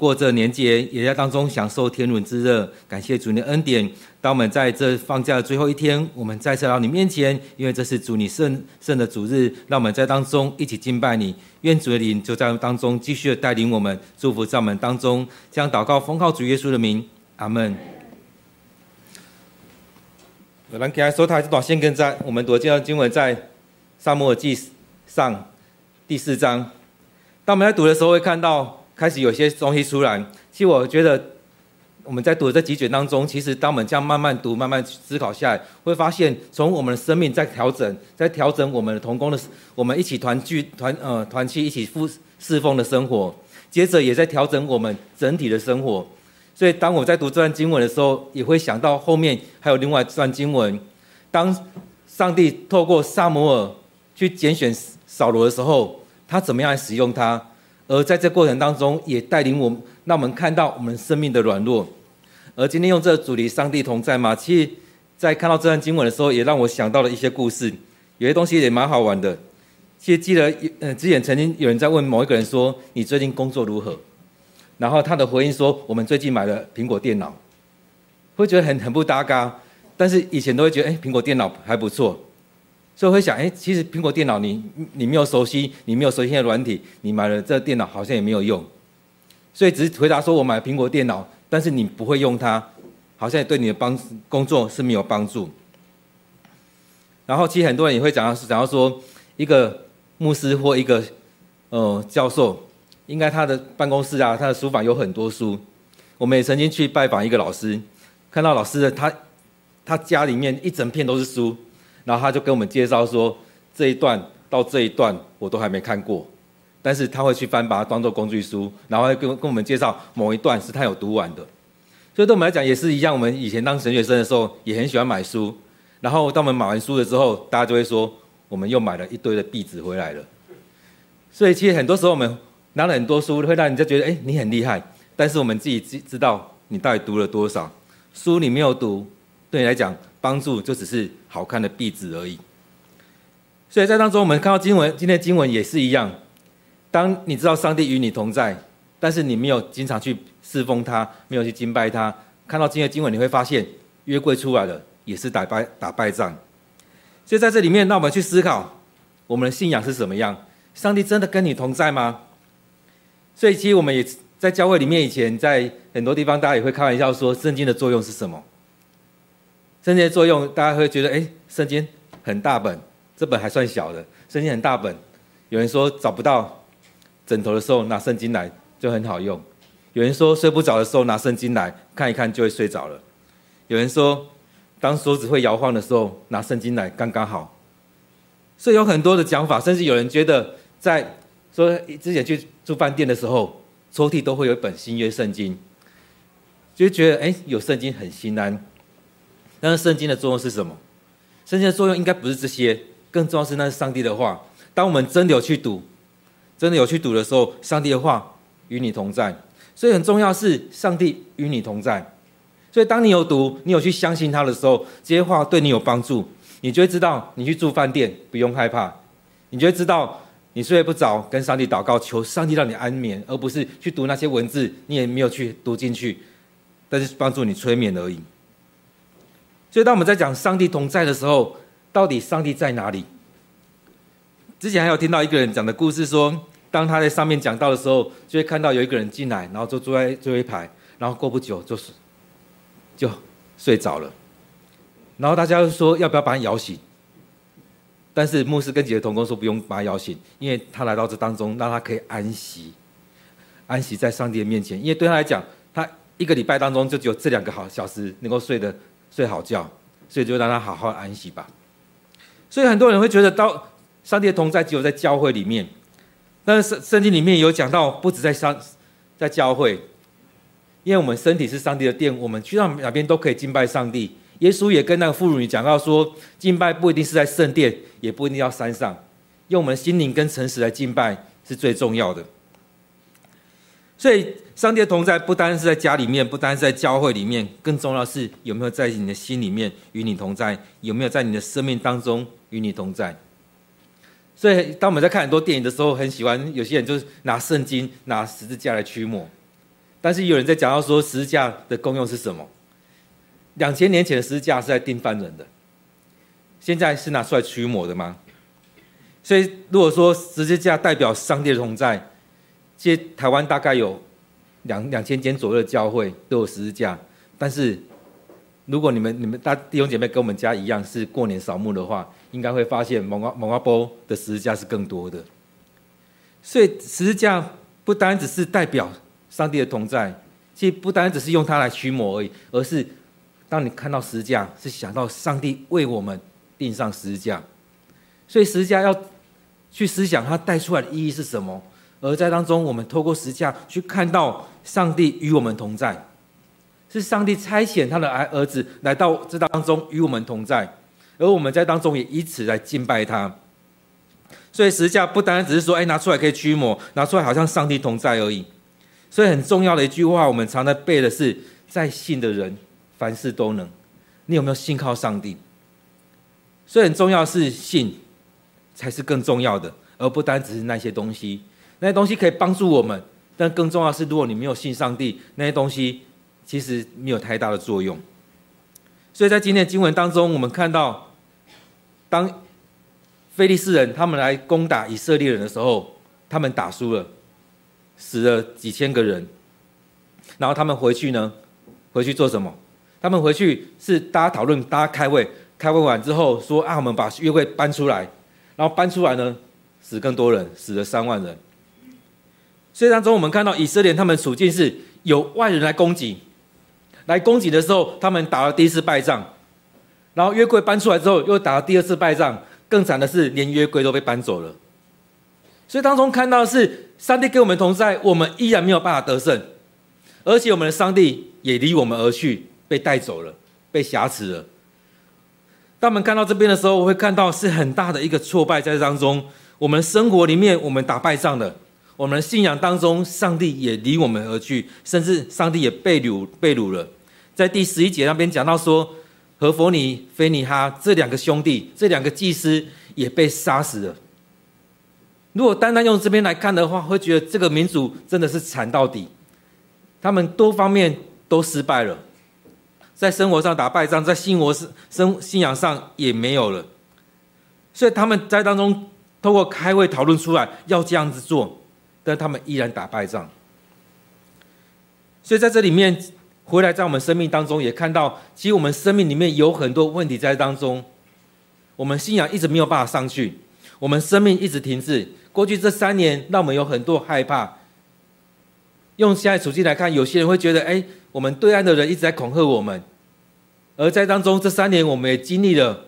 过这年节，也在当中享受天伦之乐。感谢主你的恩典。当我们在这放假的最后一天，我们再次来到你面前，因为这是主你圣圣的主日，让我们在当中一起敬拜你。愿主的灵就在当中继续的带领我们，祝福在我们当中。将祷告奉靠主耶稣的名，阿门。有人给他说，他这段先跟在我们读这段经文在撒母耳记上第四章。当我们在读的时候，会看到开始有些东西出来。其实我觉得我们在读这几卷当中，其实当我们这样慢慢读、慢慢思考下来，会发现从我们的生命在调整，在调整我们的同工的，我们一起团聚、团呃团契、一起侍侍奉的生活。接着也在调整我们整体的生活。所以当我在读这段经文的时候，也会想到后面还有另外一段经文，当上帝透过撒摩尔去拣选扫罗的时候。他怎么样来使用他？而在这过程当中，也带领我们，让我们看到我们生命的软弱。而今天用这个主题“上帝同在”吗？其实，在看到这段经文的时候，也让我想到了一些故事，有些东西也蛮好玩的。其实记得，呃，之前曾经有人在问某一个人说：“你最近工作如何？”然后他的回应说：“我们最近买了苹果电脑。”会觉得很很不搭嘎，但是以前都会觉得，哎，苹果电脑还不错。所以会想，哎，其实苹果电脑你你没有熟悉，你没有熟悉的软体，你买了这电脑好像也没有用。所以只是回答说我买苹果电脑，但是你不会用它，好像也对你的帮工作是没有帮助。然后其实很多人也会讲到，讲到说一个牧师或一个呃教授，应该他的办公室啊，他的书房有很多书。我们也曾经去拜访一个老师，看到老师的他他家里面一整片都是书。然后他就跟我们介绍说，这一段到这一段我都还没看过，但是他会去翻，把它当做工具书，然后会跟跟我们介绍某一段是他有读完的。所以对我们来讲也是一样，我们以前当神学生的时候也很喜欢买书，然后当我们买完书了之后，大家就会说我们又买了一堆的壁纸回来了。所以其实很多时候我们拿了很多书，会让人家觉得哎，你很厉害，但是我们自己知知道你到底读了多少书，你没有读，对你来讲。帮助就只是好看的壁纸而已，所以在当中，我们看到经文，今天的经文也是一样。当你知道上帝与你同在，但是你没有经常去侍奉他，没有去敬拜他，看到今天的经文，你会发现约柜出来了，也是打败打败仗。所以在这里面，让我们去思考，我们的信仰是什么样？上帝真的跟你同在吗？所以其实我们也在教会里面，以前在很多地方，大家也会开玩笑说，圣经的作用是什么？圣经的作用，大家会觉得，哎，圣经很大本，这本还算小的。圣经很大本，有人说找不到枕头的时候拿圣经来就很好用；有人说睡不着的时候拿圣经来看一看就会睡着了；有人说当手指会摇晃的时候拿圣经来刚刚好。所以有很多的讲法，甚至有人觉得，在说之前去住饭店的时候，抽屉都会有一本新约圣经，就觉得哎，有圣经很心安。但是圣经的作用是什么？圣经的作用应该不是这些，更重要是那是上帝的话。当我们真的有去读，真的有去读的时候，上帝的话与你同在。所以很重要是上帝与你同在。所以当你有读，你有去相信他的时候，这些话对你有帮助，你就会知道你去住饭店不用害怕，你就会知道你睡不着，跟上帝祷告，求上帝让你安眠，而不是去读那些文字，你也没有去读进去，但是帮助你催眠而已。所以，当我们在讲上帝同在的时候，到底上帝在哪里？之前还有听到一个人讲的故事，说，当他在上面讲到的时候，就会看到有一个人进来，然后就坐在最后一排，然后过不久就是就睡着了。然后大家就说要不要把他摇醒？但是牧师跟几个同工说不用把他摇醒，因为他来到这当中，让他可以安息，安息在上帝的面前。因为对他来讲，他一个礼拜当中就只有这两个好小时能够睡的。睡好觉，所以就让他好好安息吧。所以很多人会觉得，到上帝的同在只有在教会里面，但是圣圣经里面有讲到，不止在上在教会，因为我们身体是上帝的殿，我们去到哪边都可以敬拜上帝。耶稣也跟那个妇女讲到说，敬拜不一定是在圣殿，也不一定要山上，用我们心灵跟诚实来敬拜是最重要的。所以，上帝的同在不单是在家里面，不单是在教会里面，更重要是有没有在你的心里面与你同在，有没有在你的生命当中与你同在。所以，当我们在看很多电影的时候，很喜欢有些人就是拿圣经、拿十字架来驱魔。但是有人在讲到说十字架的功用是什么？两千年前的十字架是在钉犯人的，现在是拿出来驱魔的吗？所以如果说十字架代表上帝的同在，其实台湾大概有两两千间左右的教会都有十字架，但是如果你们你们大弟兄姐妹跟我们家一样是过年扫墓的话，应该会发现蒙阿蒙阿波的十字架是更多的。所以十字架不单只是代表上帝的同在，其实不单只是用它来驱魔而已，而是当你看到十字架，是想到上帝为我们钉上十字架。所以十字架要去思想它带出来的意义是什么，而在当中，我们透过十字架去看到上帝与我们同在，是上帝差遣他的儿儿子来到这当中与我们同在，而我们在当中也以此来敬拜他。所以十字架不单只是说，哎，拿出来可以驱魔，拿出来好像上帝同在而已。所以很重要的一句话，我们常在背的是，在信的人凡事都能。你有没有信靠上帝？所以很重要是信。才是更重要的，而不单只是那些东西。那些东西可以帮助我们，但更重要的是，如果你没有信上帝，那些东西其实没有太大的作用。所以在今天的经文当中，我们看到，当非利士人他们来攻打以色列人的时候，他们打输了，死了几千个人。然后他们回去呢，回去做什么？他们回去是大家讨论，大家开会，开会完之后说啊，我们把约柜搬出来。然后搬出来呢，死更多人，死了三万人。所以当中我们看到以色列他们处境是有外人来攻击，来攻击的时候，他们打了第一次败仗，然后约柜搬出来之后又打了第二次败仗，更惨的是连约柜都被搬走了。所以当中看到的是上帝跟我们同在，我们依然没有办法得胜，而且我们的上帝也离我们而去，被带走了，被挟持了。当我们看到这边的时候，我会看到是很大的一个挫败在当中。我们生活里面，我们打败仗了；我们信仰当中，上帝也离我们而去，甚至上帝也被掳被掳了。在第十一节那边讲到说，何弗尼、菲尼哈这两个兄弟，这两个祭司也被杀死了。如果单单用这边来看的话，会觉得这个民族真的是惨到底，他们多方面都失败了。在生活上打败仗，在信活生信仰上也没有了，所以他们在当中透过开会讨论出来要这样子做，但他们依然打败仗。所以在这里面回来，在我们生命当中也看到，其实我们生命里面有很多问题在当中，我们信仰一直没有办法上去，我们生命一直停滞。过去这三年，让我们有很多害怕。用现在处境来看，有些人会觉得，哎，我们对岸的人一直在恐吓我们。而在当中这三年，我们也经历了，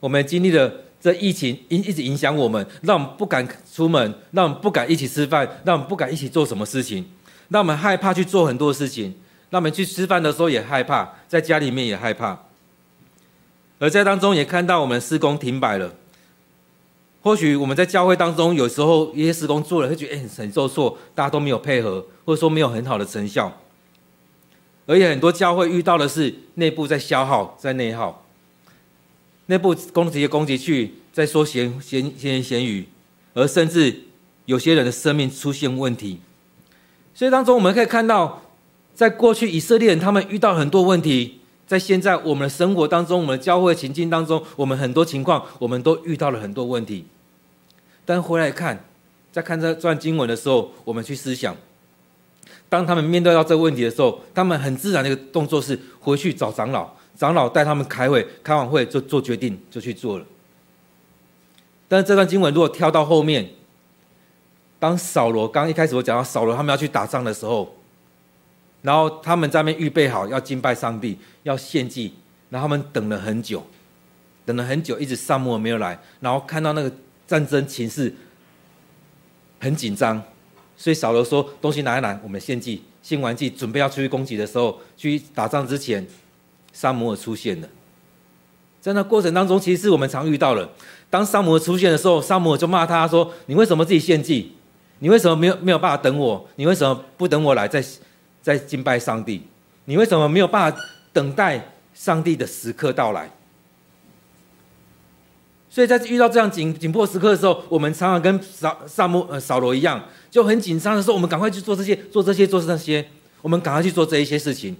我们也经历了这疫情一一直影响我们，让我们不敢出门，让我们不敢一起吃饭，让我们不敢一起做什么事情，让我们害怕去做很多事情，让我们去吃饭的时候也害怕，在家里面也害怕。而在当中也看到我们施工停摆了，或许我们在教会当中有时候一些施工做了，会觉得哎很受挫，大家都没有配合，或者说没有很好的成效。而且很多教会遇到的是内部在消耗，在内耗，内部攻击攻击去，在说闲闲闲言闲语，而甚至有些人的生命出现问题。所以当中我们可以看到，在过去以色列人他们遇到很多问题，在现在我们的生活当中，我们的教会情境当中，我们很多情况我们都遇到了很多问题。但回来看，在看这段经文的时候，我们去思想。当他们面对到这个问题的时候，他们很自然的一个动作是回去找长老，长老带他们开会，开完会就做决定，就去做了。但是这段经文如果跳到后面，当扫罗刚一开始我讲到扫罗他们要去打仗的时候，然后他们在那边预备好要敬拜上帝，要献祭，然后他们等了很久，等了很久，一直撒母耳没有来，然后看到那个战争情势很紧张。所以扫罗说：“东西拿一拿，我们献祭。献完祭，准备要出去攻击的时候，去打仗之前，撒摩尔出现了。在那过程当中，其实是我们常遇到的。当撒摩尔出现的时候，撒摩尔就骂他说：‘你为什么自己献祭？你为什么没有没有办法等我？你为什么不等我来再再敬拜上帝？你为什么没有办法等待上帝的时刻到来？’所以在遇到这样紧紧迫时刻的时候，我们常常跟扫撒摩呃扫罗一样，就很紧张的时候，我们赶快去做这些，做这些，做这些，我们赶快去做这一些事情。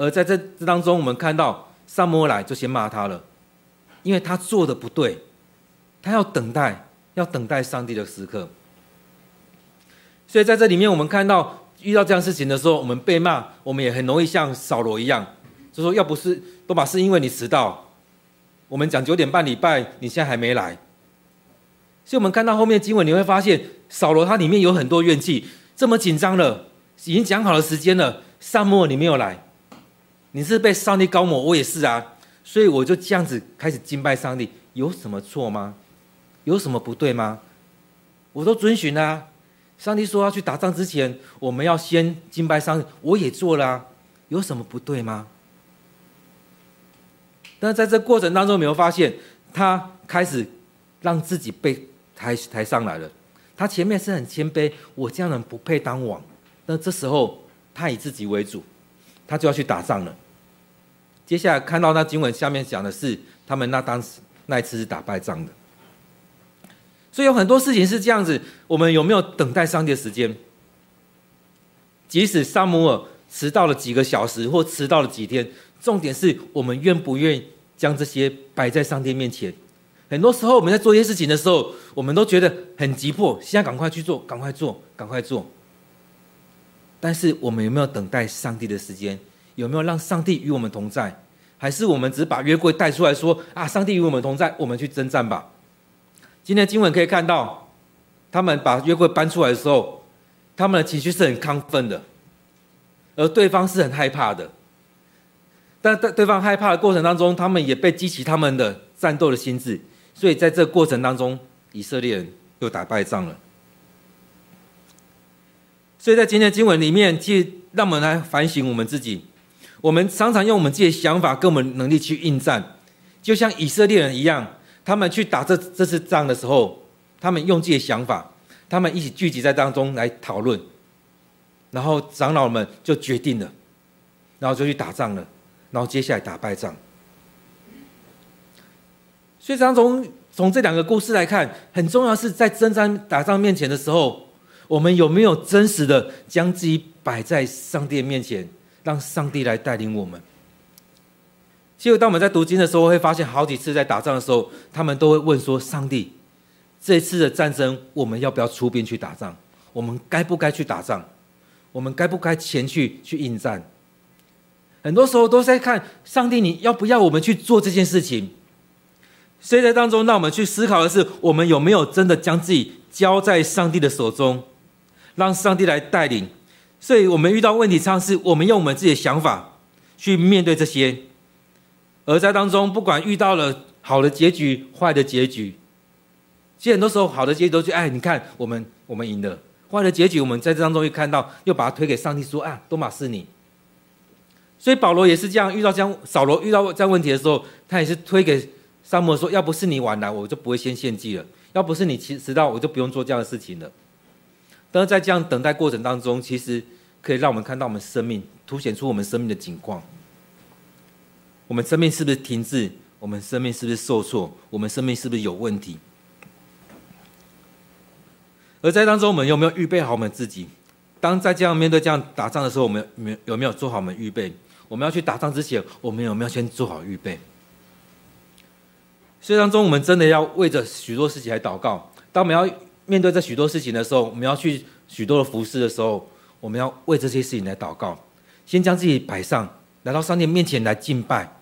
而在这这当中，我们看到撒母耳来就先骂他了，因为他做的不对，他要等待，要等待上帝的时刻。所以在这里面，我们看到遇到这样事情的时候，我们被骂，我们也很容易像扫罗一样，就说要不是多玛是因为你迟到，我们讲九点半礼拜，你现在还没来。所以我们看到后面经文，你会发现扫罗他里面有很多怨气，这么紧张了，已经讲好了时间了，撒母耳你没有来。你是被上帝高抹，我也是啊，所以我就这样子开始敬拜上帝，有什么错吗？有什么不对吗？我都遵循啊。上帝说要去打仗之前，我们要先敬拜上帝，我也做了啊，有什么不对吗？但在这过程当中，没有发现他开始让自己被抬抬上来了。他前面是很谦卑，我这样人不配当王。那这时候他以自己为主。他就要去打仗了。接下来看到那经文下面讲的是，他们那当时那一次是打败仗的。所以有很多事情是这样子，我们有没有等待上帝的时间？即使撒母耳迟到了几个小时，或迟到了几天，重点是我们愿不愿意将这些摆在上帝面前。很多时候我们在做一些事情的时候，我们都觉得很急迫，现在赶快去做，赶快做，赶快做。但是我们有没有等待上帝的时间？有没有让上帝与我们同在？还是我们只把约柜带出来说啊，上帝与我们同在，我们去征战吧。今天经文可以看到，他们把约柜搬出来的时候，他们的情绪是很亢奋的，而对方是很害怕的。但在对方害怕的过程当中，他们也被激起他们的战斗的心智，所以在这个过程当中，以色列人又打败仗了。所以在今天的经文里面，其实让我们来反省我们自己。我们常常用我们自己的想法跟我们能力去应战，就像以色列人一样，他们去打这这次仗的时候，他们用自己的想法，他们一起聚集在当中来讨论，然后长老们就决定了，然后就去打仗了，然后接下来打败仗。所以，从从从这两个故事来看，很重要是在征战打仗面前的时候。我们有没有真实的将自己摆在上帝面前，让上帝来带领我们？其实，当我们在读经的时候，会发现好几次在打仗的时候，他们都会问说：“上帝，这次的战争，我们要不要出兵去打仗？我们该不该去打仗？我们该不该前去去应战？”很多时候都在看上帝，你要不要我们去做这件事情？所以在当中，让我们去思考的是：我们有没有真的将自己交在上帝的手中？让上帝来带领，所以我们遇到问题，常常是我们用我们自己的想法去面对这些，而在当中，不管遇到了好的结局、坏的结局，其实很多时候好的结局都是哎，你看我们我们赢了；坏的结局，我们在这当中又看到，又把它推给上帝说啊，多玛是你。所以保罗也是这样，遇到这样扫罗遇到这样问题的时候，他也是推给沙漠说，要不是你晚来，我就不会先献祭了；要不是你迟迟到，我就不用做这样的事情了。但是在这样等待过程当中，其实可以让我们看到我们生命，凸显出我们生命的景况。我们生命是不是停滞？我们生命是不是受挫？我们生命是不是有问题？而在当中，我们有没有预备好我们自己？当在这样面对这样打仗的时候，我们有有没有做好我们预备？我们要去打仗之前，我们有没有先做好预备？所以当中，我们真的要为着许多事情来祷告。当我们要面对这许多事情的时候，我们要去许多的服侍的时候，我们要为这些事情来祷告，先将自己摆上，来到上帝面前来敬拜，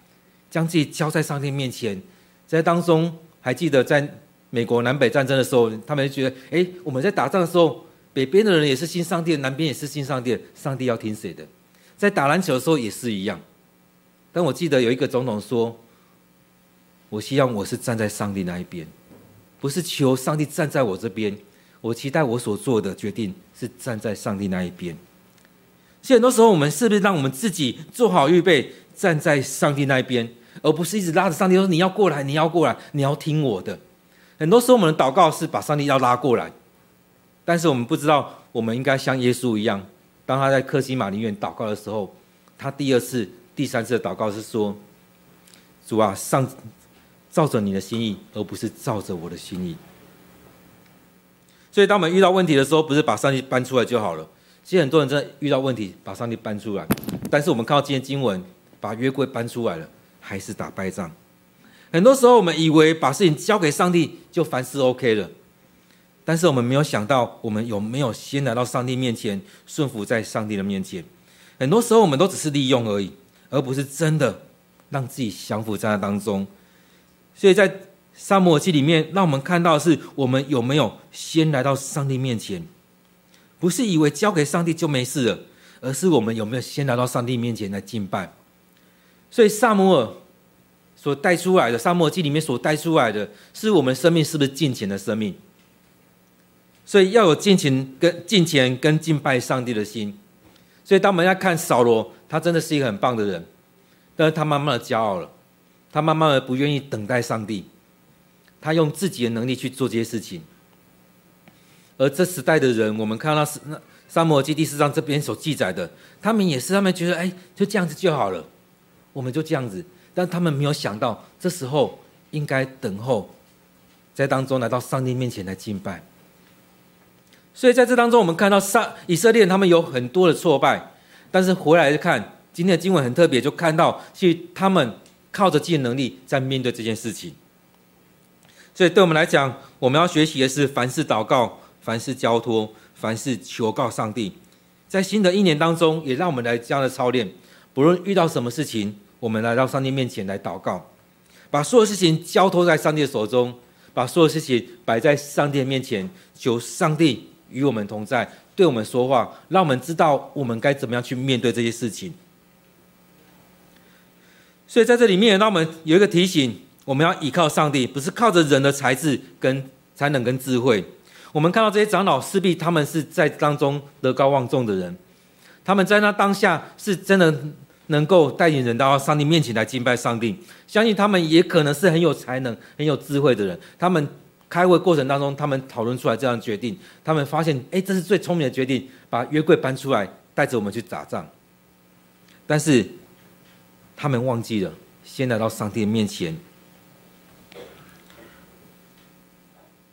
将自己交在上帝面前。在当中，还记得在美国南北战争的时候，他们就觉得，哎，我们在打仗的时候，北边的人也是信上帝，南边也是信上帝，上帝要听谁的？在打篮球的时候也是一样。但我记得有一个总统说，我希望我是站在上帝那一边。不是求上帝站在我这边，我期待我所做的决定是站在上帝那一边。所以很多时候，我们是不是让我们自己做好预备，站在上帝那一边，而不是一直拉着上帝说：“你要过来，你要过来，你要听我的。”很多时候，我们的祷告是把上帝要拉过来，但是我们不知道，我们应该像耶稣一样，当他在克西马林院祷告的时候，他第二次、第三次的祷告是说：“主啊，上。”照着你的心意，而不是照着我的心意。所以，当我们遇到问题的时候，不是把上帝搬出来就好了。其实很多人真的遇到问题，把上帝搬出来，但是我们看到今天经文，把约柜搬出来了，还是打败仗。很多时候，我们以为把事情交给上帝就凡事 OK 了，但是我们没有想到，我们有没有先来到上帝面前，顺服在上帝的面前。很多时候，我们都只是利用而已，而不是真的让自己降服在那当中。所以在撒母耳记里面，让我们看到的是我们有没有先来到上帝面前，不是以为交给上帝就没事了，而是我们有没有先来到上帝面前来敬拜。所以撒母耳所带出来的，撒母耳记里面所带出来的是我们生命是不是敬虔的生命？所以要有敬虔跟敬虔跟敬拜上帝的心。所以当我们要看扫罗，他真的是一个很棒的人，但是他慢慢的骄傲了，他慢慢的不愿意等待上帝。他用自己的能力去做这些事情，而这时代的人，我们看到是那撒母耳记第四章这边所记载的，他们也是，他们觉得哎，就这样子就好了，我们就这样子，但他们没有想到，这时候应该等候，在当中来到上帝面前来敬拜。所以在这当中，我们看到上以色列人他们有很多的挫败，但是回来看今天的经文很特别，就看到其实他们靠着自己的能力在面对这件事情。所以，对我们来讲，我们要学习的是凡事祷告，凡事交托，凡事求告上帝。在新的一年当中，也让我们来这样的操练。不论遇到什么事情，我们来到上帝面前来祷告，把所有事情交托在上帝的手中，把所有事情摆在上帝的面前，求上帝与我们同在，对我们说话，让我们知道我们该怎么样去面对这些事情。所以，在这里面，让我们有一个提醒。我们要依靠上帝，不是靠着人的才智跟才能跟智慧。我们看到这些长老势必他们是在当中德高望重的人，他们在那当下是真的能够带领人到上帝面前来敬拜上帝。相信他们也可能是很有才能、很有智慧的人。他们开会过程当中，他们讨论出来这样决定，他们发现，哎，这是最聪明的决定，把约柜搬出来，带着我们去打仗。但是他们忘记了，先来到上帝的面前。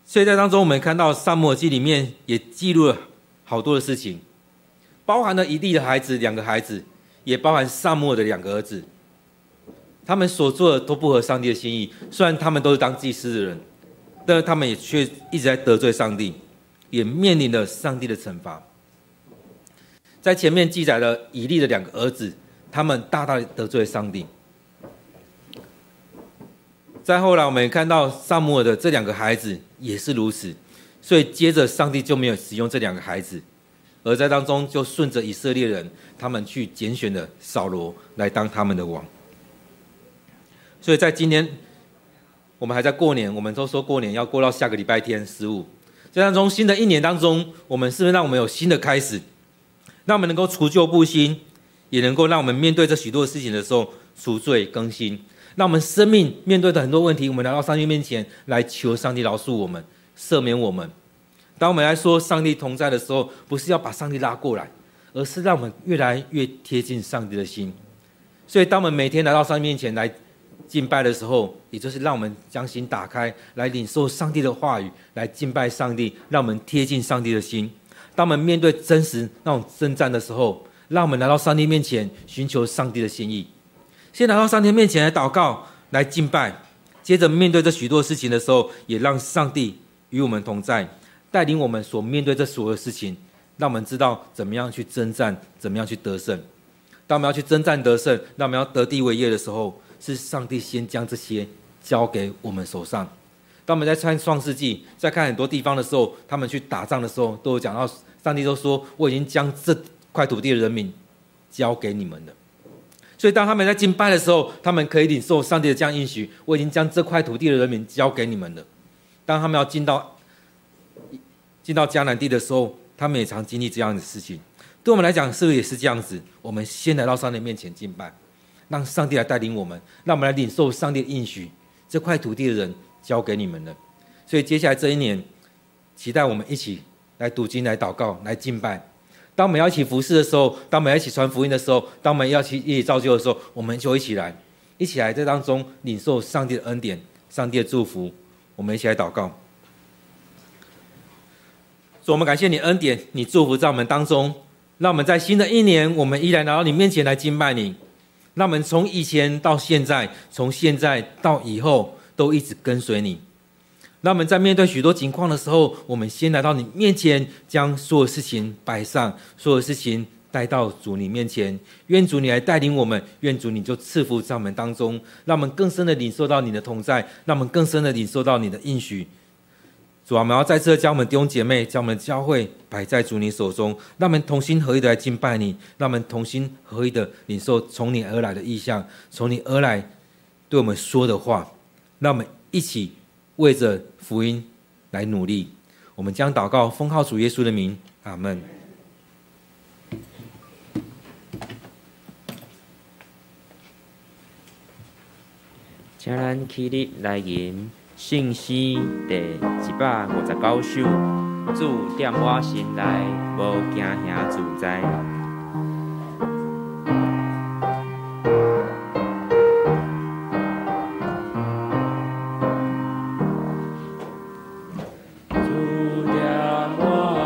所以在当中，我们看到《撒母耳记》里面也记录了好多的事情，包含了以利的孩子两个孩子，也包含撒母耳的两个儿子。他们所做的都不合上帝的心意。虽然他们都是当祭司的人，但是他们也却一直在得罪上帝，也面临了上帝的惩罚。在前面记载了以利的两个儿子，他们大大得罪上帝。再后来，我们也看到撒母耳的这两个孩子也是如此，所以接着上帝就没有使用这两个孩子，而在当中就顺着以色列人，他们去拣选了扫罗来当他们的王。所以在今天，我们还在过年，我们都说过年要过到下个礼拜天十五，在当中新的一年当中，我们是不是让我们有新的开始，让我们能够除旧布新，也能够让我们面对这许多事情的时候赎罪更新。让我们生命面对的很多问题，我们来到上帝面前来求上帝饶恕我们、赦免我们。当我们来说上帝同在的时候，不是要把上帝拉过来，而是让我们越来越贴近上帝的心。所以，当我们每天来到上帝面前来敬拜的时候，也就是让我们将心打开，来领受上帝的话语，来敬拜上帝，让我们贴近上帝的心。当我们面对真实那种征战的时候，让我们来到上帝面前寻求上帝的心意。先来到上帝面前来祷告、来敬拜，接着面对这许多事情的时候，也让上帝与我们同在，带领我们所面对这所有事情，让我们知道怎么样去征战，怎么样去得胜。当我们要去征战得胜，那我们要得地为业的时候，是上帝先将这些交给我们手上。当我们在看创世纪，在看很多地方的时候，他们去打仗的时候，都有讲到，上帝都说：“我已经将这块土地的人民交给你们了。”所以，当他们在敬拜的时候，他们可以领受上帝的这样应许。我已经将这块土地的人民交给你们了。当他们要进到进到迦南地的时候，他们也常经历这样的事情。对我们来讲，是不是也是这样子？我们先来到上帝面前敬拜，让上帝来带领我们，让我们来领受上帝的应许。这块土地的人交给你们了。所以，接下来这一年，期待我们一起来读经、来祷告、来敬拜。当我们要一起服侍的时候，当我们要一起传福音的时候，当我们要一起一起造就的时候，我们就一起来，一起来在当中领受上帝的恩典、上帝的祝福。我们一起来祷告。主，我们感谢你恩典，你祝福在我们当中，让我们在新的一年，我们依然来到你面前来敬拜你。让我们从以前到现在，从现在到以后，都一直跟随你。那我们在面对许多情况的时候，我们先来到你面前，将所有事情摆上，所有事情带到主你面前。愿主你来带领我们，愿主你就赐福在我们当中，让我们更深的领受到你的同在，让我们更深的领受到你的应许。主啊，我们要再次将我们弟兄姐妹、将我们教会摆在主你手中，让我们同心合意的来敬拜你，让我们同心合意的领受从你而来的意象，从你而来对我们说的话，让我们一起为着福音来努力。我们将祷告奉靠主耶稣的名，阿门。请咱起立来吟。信诗第一百五十九首，主点我心内，无惊吓自在。